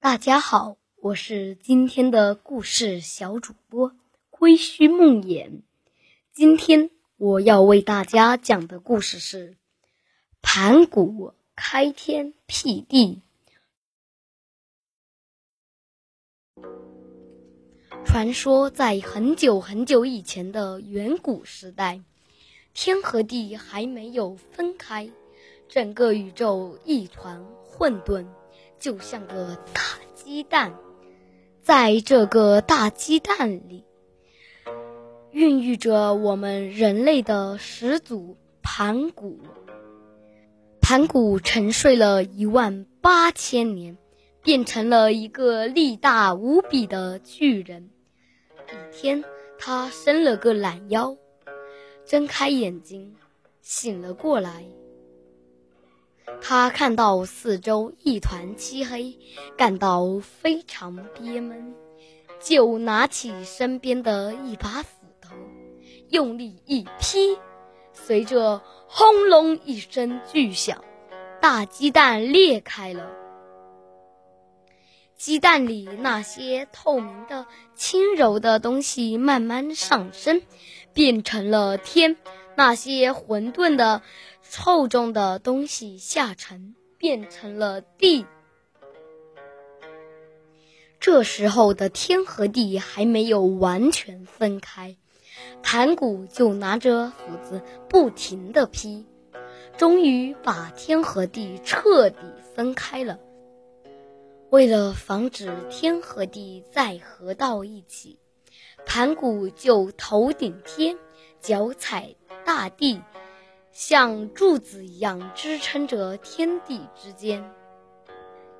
大家好，我是今天的故事小主播归墟梦魇。今天我要为大家讲的故事是盘古开天辟地。传说在很久很久以前的远古时代，天和地还没有分开，整个宇宙一团混沌。就像个大鸡蛋，在这个大鸡蛋里，孕育着我们人类的始祖盘古。盘古沉睡了一万八千年，变成了一个力大无比的巨人。一天，他伸了个懒腰，睁开眼睛，醒了过来。他看到四周一团漆黑，感到非常憋闷，就拿起身边的一把斧头，用力一劈，随着轰隆一声巨响，大鸡蛋裂开了。鸡蛋里那些透明的、轻柔的东西慢慢上升，变成了天；那些混沌的。厚重的东西下沉，变成了地。这时候的天和地还没有完全分开，盘古就拿着斧子不停地劈，终于把天和地彻底分开了。为了防止天和地再合到一起，盘古就头顶天，脚踩大地。像柱子一样支撑着天地之间，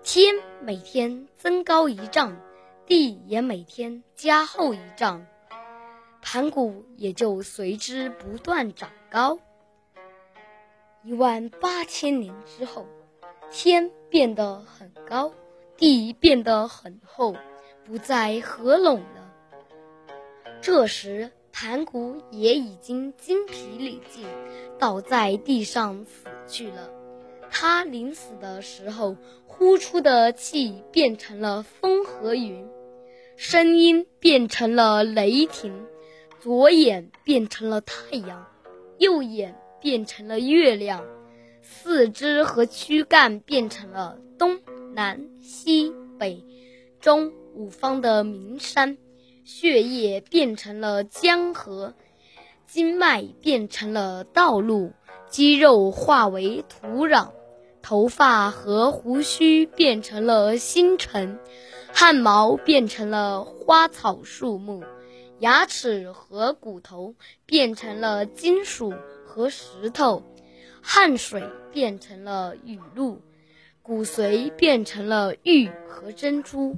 天每天增高一丈，地也每天加厚一丈，盘古也就随之不断长高。一万八千年之后，天变得很高，地变得很厚，不再合拢了。这时，盘古也已经精疲力尽，倒在地上死去了。他临死的时候，呼出的气变成了风和云，声音变成了雷霆，左眼变成了太阳，右眼变成了月亮，四肢和躯干变成了东南西北中五方的名山。血液变成了江河，经脉变成了道路，肌肉化为土壤，头发和胡须变成了星辰，汗毛变成了花草树木，牙齿和骨头变成了金属和石头，汗水变成了雨露，骨髓变成了玉和珍珠。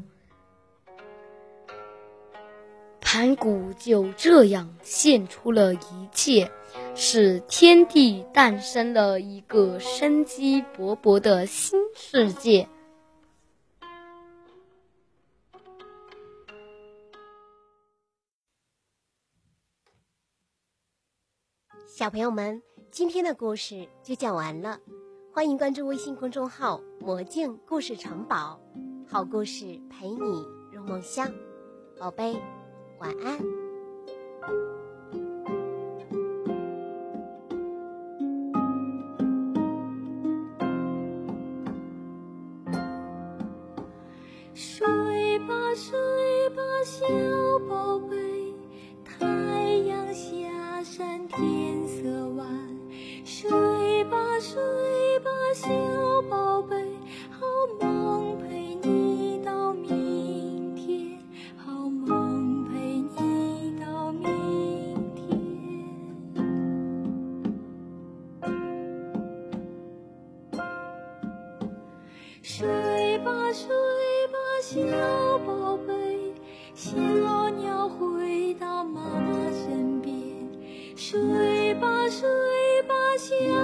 盘古就这样献出了一切，使天地诞生了一个生机勃勃的新世界。小朋友们，今天的故事就讲完了，欢迎关注微信公众号“魔镜故事城堡”，好故事陪你入梦乡，宝贝。晚安。睡吧，睡吧，小宝贝，太阳下山天色晚。睡吧，睡吧，睡吧，睡吧，小宝贝，小鸟回到妈妈身边。睡吧，睡吧，小。